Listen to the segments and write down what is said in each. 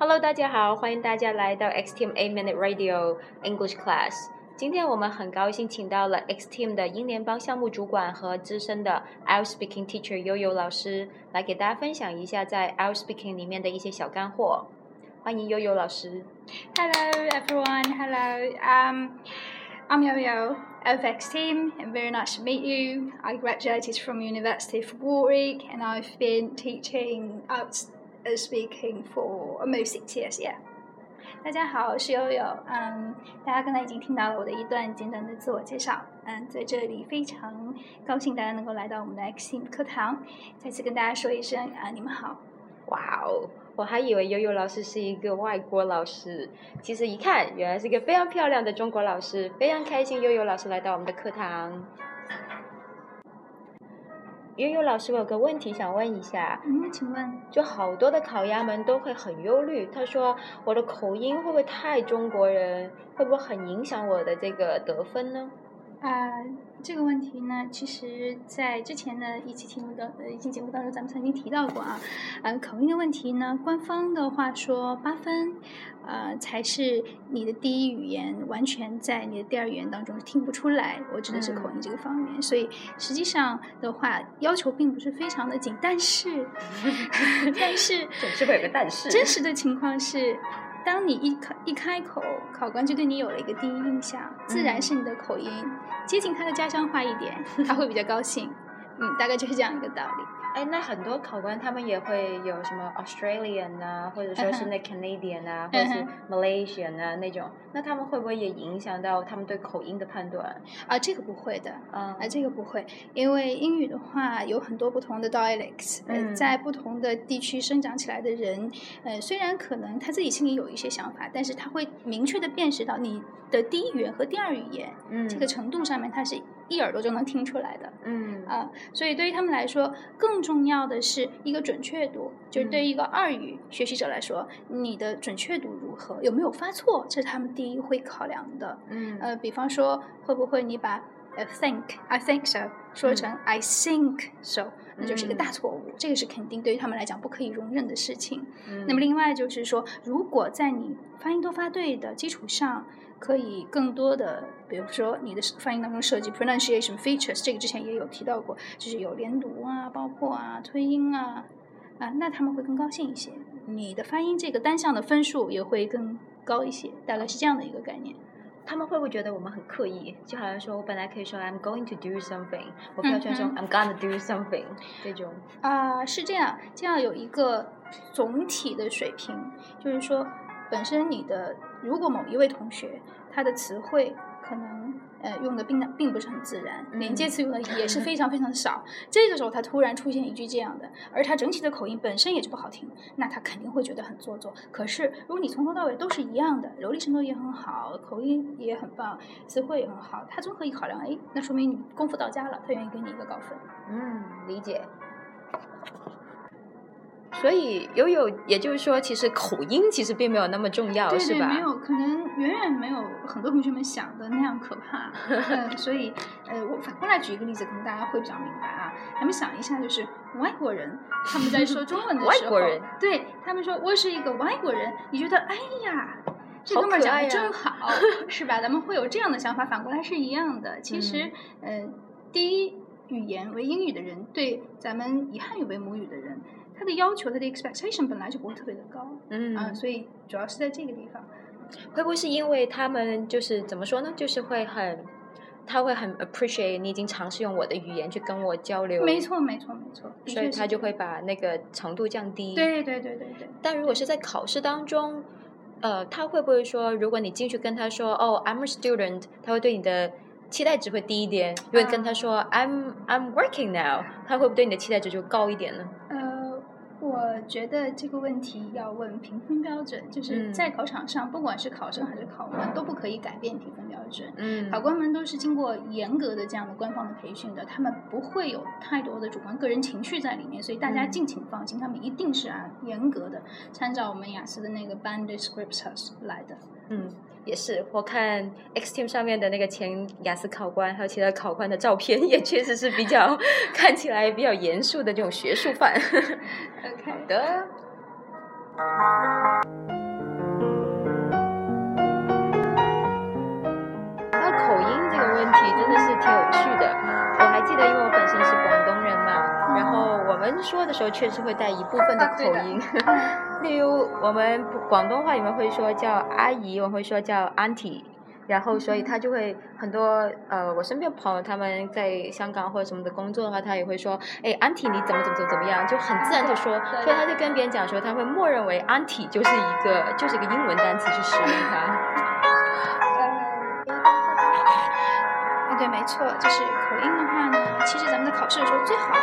Hello，大家好，欢迎大家来到 X Team A Minute Radio English Class。今天我们很高兴请到了 X Team 的英联邦项目主管和资深的 IELTS Speaking Teacher 悠悠老师，来给大家分享一下在 IELTS Speaking 里面的一些小干货。欢迎悠悠老师。 Hello everyone, hello. Um, I'm Yo-Yo of X Team and very nice to meet you. I graduated from University of Warwick and I've been teaching out uh, speaking for almost six years, yeah. 大家好，我是悠悠。嗯，大家刚才已经听到了我的一段简短的自我介绍。嗯，在这里非常高兴大家能够来到我们的 Xin 课堂，再次跟大家说一声啊，你们好。哇哦，我还以为悠悠老师是一个外国老师，其实一看原来是一个非常漂亮的中国老师，非常开心悠悠老师来到我们的课堂。悠悠老师，我有个问题想问一下，嗯，请问就好多的烤鸭们都会很忧虑，他说我的口音会不会太中国人，会不会很影响我的这个得分呢？啊、这个问题呢，其实，在之前的一期节目当呃一期节目当中，咱们曾经提到过啊。嗯、口音的问题呢，官方的话说八分，呃，才是你的第一语言完全在你的第二语言当中听不出来。我指的是口音这个方面，所以实际上的话，要求并不是非常的紧，但是，但是总是会有个但是真实的情况是，当你一开一开口，考官就对你有了一个第一印象，自然是你的口音接近他的家乡话一点，他会比较高兴。嗯，大概就是这样一个道理。哎，那很多考官他们也会有什么 Australian 啊，或者说是那 Canadian 啊，或者是嗯 Malaysian 啊那种，那他们会不会也影响到他们对口音的判断？啊，这个不会的。啊啊，这个不会，因为英语的话有很多不同的 dialects，呃，嗯在不同的地区生长起来的人，呃，虽然可能他自己心里有一些想法，但是他会明确的辨识到你的第一语言和第二语言、嗯这个程度上面，他是一耳朵就能听出来的。嗯啊，所以对于他们来说，更重要的是一个准确度，就是对于一个二语学习者来说，你的准确度如何，有没有发错，这是他们第一会考量的。嗯呃，比方说，会不会你把呃 think I think so 说成 I think so，、那就是一个大错误，这个是肯定对于他们来讲不可以容忍的事情。嗯那么另外就是说，如果在你发音都发对的基础上，可以更多的，比如说你的发音当中设计 pronunciation features，这个之前也有提到过，就是有连读啊，包括啊推音啊，啊，那他们会更高兴一些。你的发音这个单项的分数也会更高一些，大概是这样的一个概念。他们会不会觉得我们很刻意？就好像说我本来可以说 I'm going to do something，我非要说嗯 I'm gonna do something 这种。啊、是这样，这样有一个总体的水平，就是说，本身你的如果某一位同学他的词汇可能呃用的并并不是很自然，连接嗯词用的也是 非常非常少，这个时候他突然出现一句这样的，而他整体的口音本身也就不好听，那他肯定会觉得很做作。可是如果你从头到尾都是一样的，流利程度也很好，口音也很棒，词汇也很好，他综合一考量，哎，那说明你功夫到家了，他愿意给你一个高分。嗯，理解。所以悠悠，也就是说，其实口音其实并没有那么重要，对对，是吧？没有，可能远远没有很多同学们想的那样可怕。嗯，所以，呃，我反过来举一个例子，可能大家会比较明白啊。咱们想一下，就是外国人他们在说中文的时候，外国人对他们说我是一个外国人，你觉得哎呀。这哥们儿讲的真好，是吧？咱们会有这样的想法，反过来是一样的。其实，嗯呃，第一语言为英语的人，对咱们以汉语为母语的人，他的要求，他的 expectation 本来就不会特别的高。嗯啊，所以主要是在这个地方。会不会是因为他们就是怎么说呢？就是会很，他会很 appreciate 你已经尝试用我的语言去跟我交流，没，错，没错，没错，所以他就会把那个程度降低。。对对对对对。但如果是在考试当中，呃，他会不会说，如果你进去跟他说，哦，I'm a student，他会对你的期待值会低一点；如果跟他说，I'm I'm working now，他会不会对你的期待值就高一点呢？呃，觉得这个问题要问评分标准，就是嗯在考场上，不管是考生还是考官，都不可以改变评分标准。嗯考官们都是经过严格的这样的官方的培训的，他们不会有太多的主观个人情绪在里面，所以大家嗯敬请放心，他们一定是按严格的参照我们雅思的那个 band Descriptors 来的。嗯，也是，我看 X Team 上面的那个前雅思考官，还有其他考官的照片，也确实是比较看起来比较严肃的这种学术范。OK，的。那口音这个问题真的是挺有趣的。我还记得，因为们说的时候确实会带一部分的口音。例如，我们广东话里面会说叫阿姨，我会说叫 auntie。然后，所以他就会很多呃，我身边朋友他们在香港或者什么的工作的话，他也会说，哎，auntie 你怎么怎么怎么怎么样，就很自然的说，所以他就跟别人讲说，他会默认为 auntie 就是一个就是一个英文单词去使用它。对，没错，就是口音的话呢，其实咱们在考试的时候最好，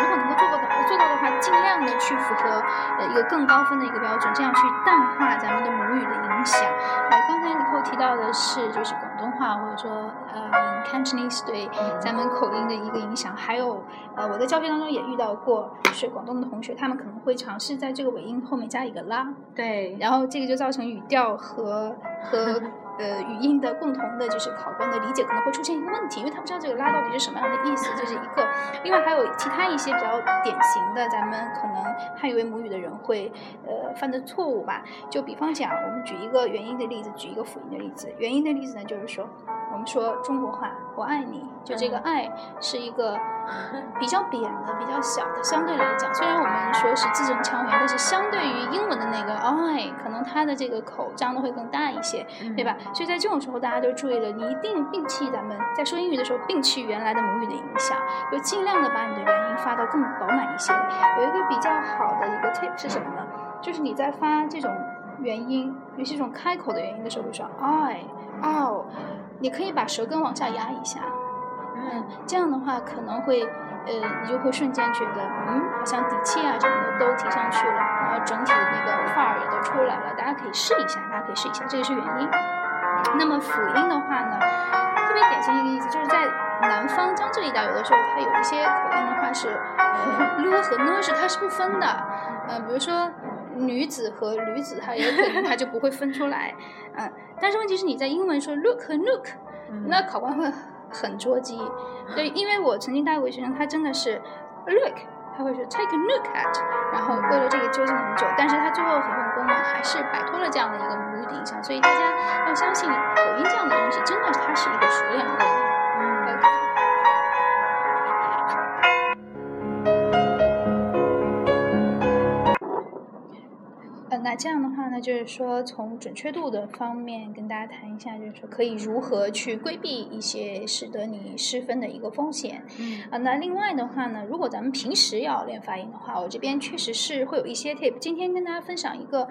如果能够做到的做到的话，尽量的去符合呃一个更高分的一个标准，这样去淡化咱们的母语的影响。呃，刚才你后提到的是就是广东话或者说呃 Cantonese 对咱们口音的一个影响，还有呃我在教学当中也遇到过，就是广东的同学，他们可能会尝试在这个尾音后面加一个拉，对，然后这个就造成语调和和。呃，语音的共同的就是考官的理解可能会出现一个问题，因为他不知道这个拉到底是什么样的意思，这是一个。另外还有其他一些比较典型的，咱们可能汉语为母语的人会呃犯的错误吧。就比方讲，我们举一个元音的例子，举一个辅音的例子。元音的例子呢，就是说。说中国话，我爱你，就这个爱是一个 比较扁的、比较小的。相对来讲，虽然我们说是字正腔圆，但是相对于英文的那个爱，可能它的这个口张的会更大一些，对吧？所以在这种时候，大家都注意了，你一定摒弃咱们在说英语的时候摒弃原来的母语的影响，就尽量的把你的元音发到更饱满一些。有一个比较好的一个 tip 是什么呢？就是你在发这种元音，尤其这种开口的元音的时候，比如说 I、哦。你可以把舌根往下压一下，嗯，这样的话可能会，呃，你就会瞬间觉得，嗯，好像底气啊什么的都提上去了，然后整体的那个范儿也都出来了。大家可以试一下，大家可以试一下，这个是元音。那么辅音的话呢，特别典型一个例子就是在南方江浙一带，有的时候它有一些口音的话是，l 和 n 是它是不分的，嗯，比如说。女子和女子，它有可能它就不会分出来，嗯，但是问题是你在英文说 look 和 look，那考官会很捉急，对，因为我曾经带过学生，他真的是 look，他会说 take a look at，然后为了这个纠结很久，但是他最后很用功嘛，还是摆脱了这样的一个母语的影响，所以大家要相信口音这样的东西，真的它是一个熟练工。那这样的话呢，就是说从准确度的方面跟大家谈一下，就是说可以如何去规避一些使得你失分的一个风险。嗯啊，那另外的话呢，如果咱们平时要练发音的话，我这边确实是会有一些 tip。今天跟大家分享一个。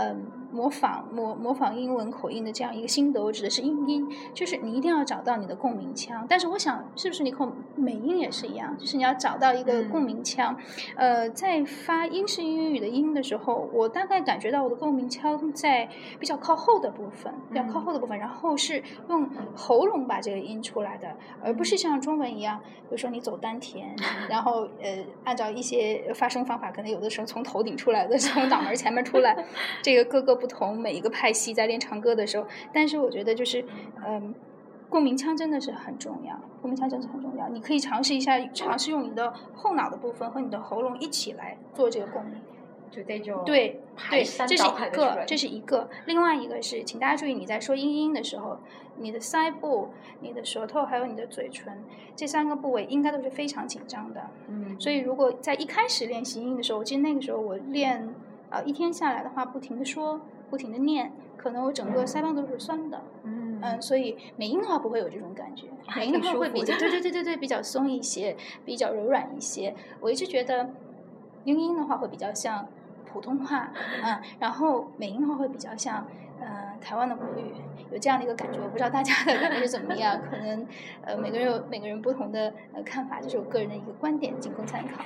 嗯，模仿模模仿英文口音的这样一个心得，我指的是英音，就是你一定要找到你的共鸣腔。但是我想，是不是你口美音也是一样？就是你要找到一个共鸣腔。呃，在发英式英语的音的时候，我大概感觉到我的共鸣腔在比较靠后的部分，比较靠后的部分，然后是用喉咙把这个音出来的，而不是像中文一样，比如说你走丹田，然后呃，按照一些发声方法，可能有的时候从头顶出来的，从脑门前面出来。这个各个不同，每一个派系在练唱歌的时候，但是我觉得就是，嗯，共鸣腔真的是很重要，共鸣腔真的是很重要。你可以尝试一下，尝试用你的后脑的部分和你的喉咙一起来做这个共鸣，就这种对对，这是一个，这是一个。另外一个是，请大家注意，你在说音音的时候，你的腮部、你的舌头还有你的嘴唇这三个部位应该都是非常紧张的。嗯，所以如果在一开始练习音的时候，我记得那个时候我练。呃，一天下来的话，不停的说，不停的念，可能我整个腮帮都是酸的。嗯嗯，所以美音的话不会有这种感觉，美音的话会比较对对 对对对比较松一些，比较柔软一些。我一直觉得，英音的话会比较像普通话，嗯，然后美音的话会比较像呃台湾的国语，有这样的一个感觉。我不知道大家的感觉是怎么样，可能呃每个人有每个人不同的呃看法，这是我个人的一个观点，仅供参考。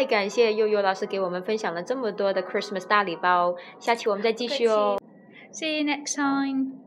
太感谢悠悠老师给我们分享了这么多的 Christmas 大礼包，下期我们再继续哦。See you next time.